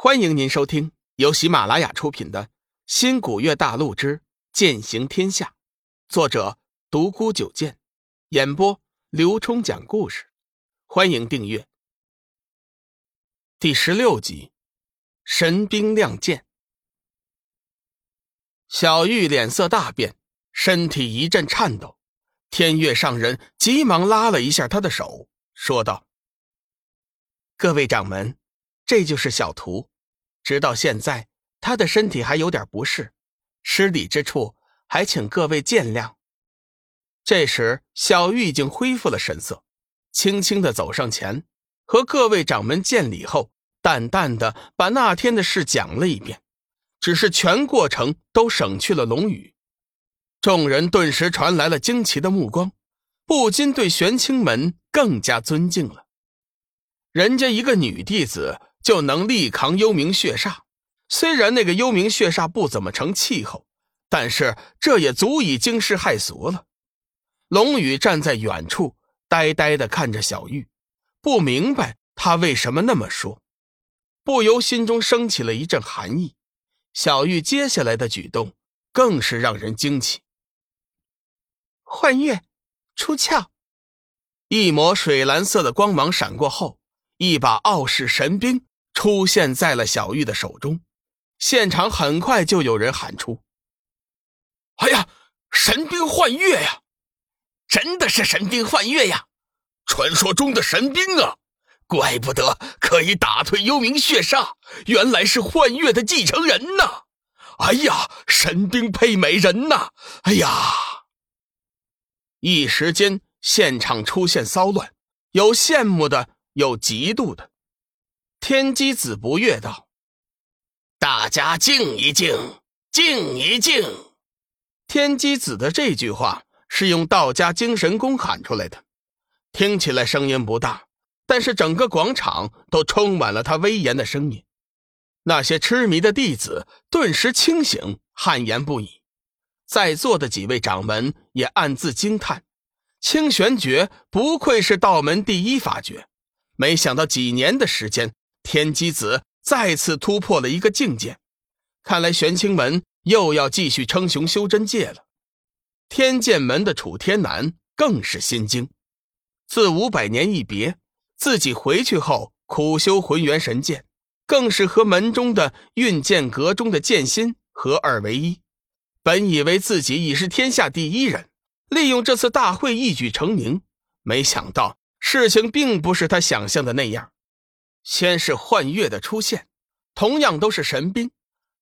欢迎您收听由喜马拉雅出品的《新古月大陆之剑行天下》，作者独孤九剑，演播刘冲讲故事。欢迎订阅。第十六集，神兵亮剑。小玉脸色大变，身体一阵颤抖。天月上人急忙拉了一下他的手，说道：“各位掌门。”这就是小徒，直到现在他的身体还有点不适，失礼之处还请各位见谅。这时，小玉已经恢复了神色，轻轻的走上前，和各位掌门见礼后，淡淡的把那天的事讲了一遍，只是全过程都省去了龙语。众人顿时传来了惊奇的目光，不禁对玄清门更加尊敬了。人家一个女弟子。就能力扛幽冥血煞，虽然那个幽冥血煞不怎么成气候，但是这也足以惊世骇俗了。龙宇站在远处，呆呆的看着小玉，不明白他为什么那么说，不由心中升起了一阵寒意。小玉接下来的举动更是让人惊奇。幻月，出鞘！一抹水蓝色的光芒闪过后，一把傲视神兵。出现在了小玉的手中，现场很快就有人喊出：“哎呀，神兵幻月呀，真的是神兵幻月呀！传说中的神兵啊，怪不得可以打退幽冥血煞，原来是幻月的继承人呐！哎呀，神兵配美人呐！哎呀！”一时间，现场出现骚乱，有羡慕的，有嫉妒的。天机子不悦道：“大家静一静，静一静。”天机子的这句话是用道家精神功喊出来的，听起来声音不大，但是整个广场都充满了他威严的声音。那些痴迷的弟子顿时清醒，汗颜不已。在座的几位掌门也暗自惊叹：清玄诀不愧是道门第一法诀，没想到几年的时间。天机子再次突破了一个境界，看来玄清门又要继续称雄修真界了。天剑门的楚天南更是心惊，自五百年一别，自己回去后苦修浑元神剑，更是和门中的运剑阁中的剑心合二为一。本以为自己已是天下第一人，利用这次大会一举成名，没想到事情并不是他想象的那样。先是幻月的出现，同样都是神兵，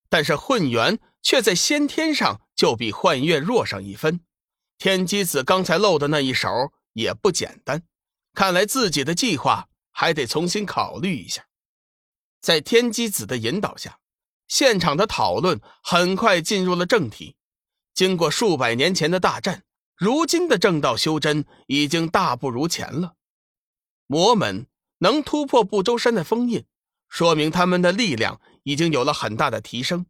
但是混元却在先天上就比幻月弱上一分。天机子刚才露的那一手也不简单，看来自己的计划还得重新考虑一下。在天机子的引导下，现场的讨论很快进入了正题。经过数百年前的大战，如今的正道修真已经大不如前了。魔门。能突破不周山的封印，说明他们的力量已经有了很大的提升。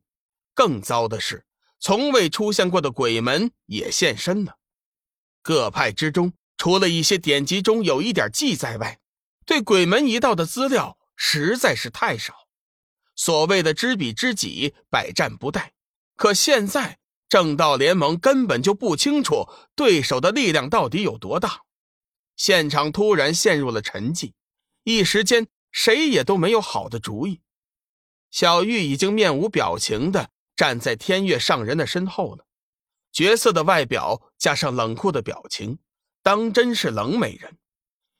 更糟的是，从未出现过的鬼门也现身了。各派之中，除了一些典籍中有一点记载外，对鬼门一道的资料实在是太少。所谓的知彼知己，百战不殆。可现在正道联盟根本就不清楚对手的力量到底有多大。现场突然陷入了沉寂。一时间，谁也都没有好的主意。小玉已经面无表情的站在天月上人的身后了，绝色的外表加上冷酷的表情，当真是冷美人。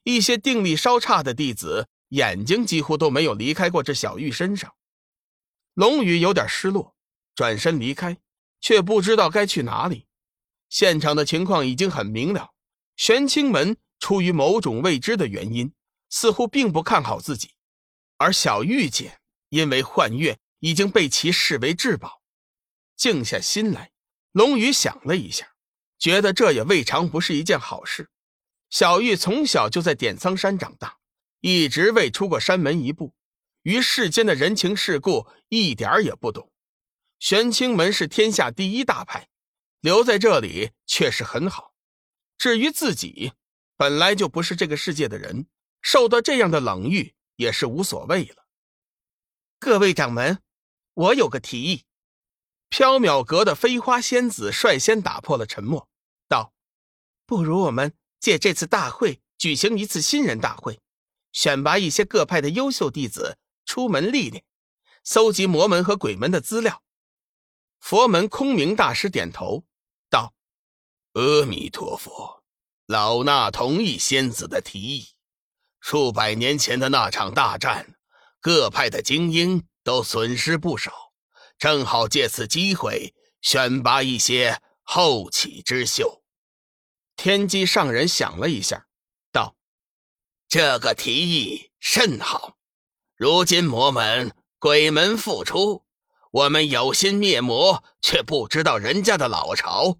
一些定力稍差的弟子眼睛几乎都没有离开过这小玉身上。龙宇有点失落，转身离开，却不知道该去哪里。现场的情况已经很明了，玄清门出于某种未知的原因。似乎并不看好自己，而小玉姐因为幻月已经被其视为至宝，静下心来，龙宇想了一下，觉得这也未尝不是一件好事。小玉从小就在点苍山长大，一直未出过山门一步，于世间的人情世故一点也不懂。玄清门是天下第一大派，留在这里确实很好。至于自己，本来就不是这个世界的人。受到这样的冷遇也是无所谓了。各位掌门，我有个提议。缥缈阁的飞花仙子率先打破了沉默，道：“不如我们借这次大会举行一次新人大会，选拔一些各派的优秀弟子出门历练，搜集魔门和鬼门的资料。”佛门空明大师点头道：“阿弥陀佛，老衲同意仙子的提议。数百年前的那场大战，各派的精英都损失不少。”正好借此机会选拔一些后起之秀。天机上人想了一下，道：“这个提议甚好。如今魔门、鬼门复出，我们有心灭魔，却不知道人家的老巢。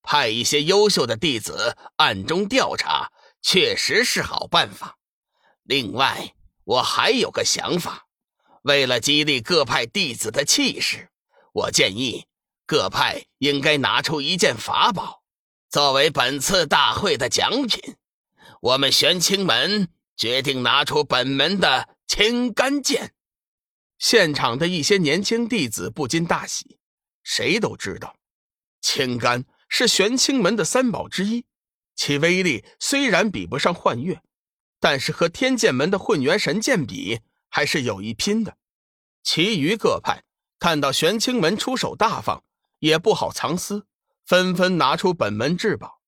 派一些优秀的弟子暗中调查，确实是好办法。另外，我还有个想法。”为了激励各派弟子的气势，我建议各派应该拿出一件法宝，作为本次大会的奖品。我们玄清门决定拿出本门的青干剑。现场的一些年轻弟子不禁大喜。谁都知道，青干是玄清门的三宝之一，其威力虽然比不上幻月，但是和天剑门的混元神剑比。还是有一拼的。其余各派看到玄清门出手大方，也不好藏私，纷纷拿出本门至宝。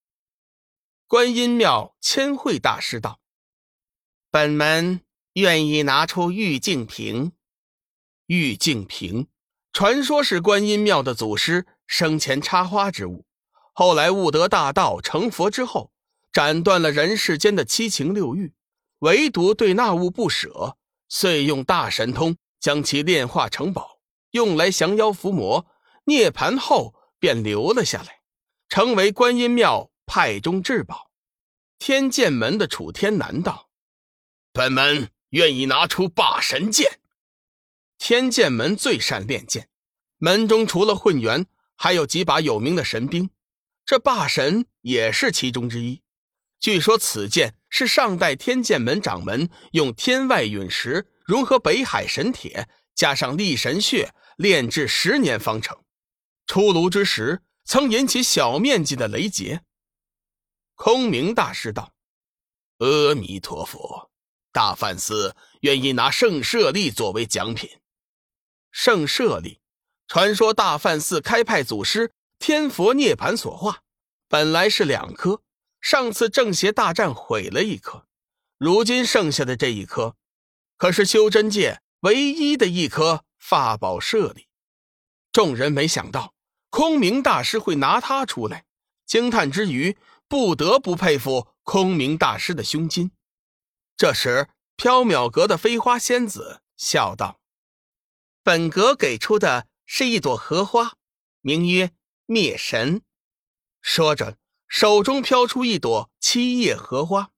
观音庙千惠大师道：“本门愿意拿出玉净瓶。玉净瓶，传说是观音庙的祖师生前插花之物，后来悟得大道成佛之后，斩断了人世间的七情六欲，唯独对那物不舍。”遂用大神通将其炼化成宝，用来降妖伏魔。涅盘后便留了下来，成为观音庙派中至宝。天剑门的楚天南道：“本门愿意拿出霸神剑。”天剑门最善练剑，门中除了混元，还有几把有名的神兵，这霸神也是其中之一。据说此剑是上代天剑门掌门用天外陨石融合北海神铁，加上力神血炼制十年方成。出炉之时，曾引起小面积的雷劫。空明大师道：“阿弥陀佛，大梵寺愿意拿圣舍利作为奖品。圣舍利，传说大梵寺开派祖师天佛涅盘所化，本来是两颗。”上次正邪大战毁了一颗，如今剩下的这一颗，可是修真界唯一的一颗法宝舍利。众人没想到空明大师会拿它出来，惊叹之余，不得不佩服空明大师的胸襟。这时，缥缈阁的飞花仙子笑道：“本阁给出的是一朵荷花，名曰灭神。”说着。手中飘出一朵七叶荷花，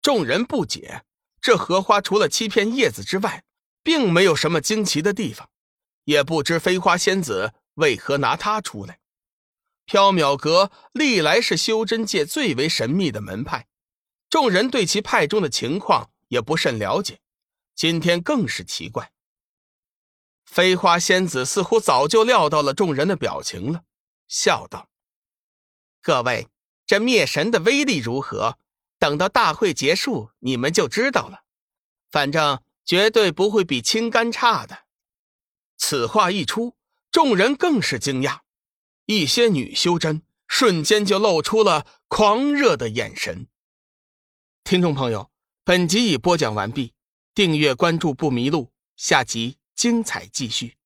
众人不解，这荷花除了七片叶子之外，并没有什么惊奇的地方，也不知飞花仙子为何拿它出来。缥缈阁历来是修真界最为神秘的门派，众人对其派中的情况也不甚了解，今天更是奇怪。飞花仙子似乎早就料到了众人的表情了，笑道。各位，这灭神的威力如何？等到大会结束，你们就知道了。反正绝对不会比青干差的。此话一出，众人更是惊讶，一些女修真瞬间就露出了狂热的眼神。听众朋友，本集已播讲完毕，订阅关注不迷路，下集精彩继续。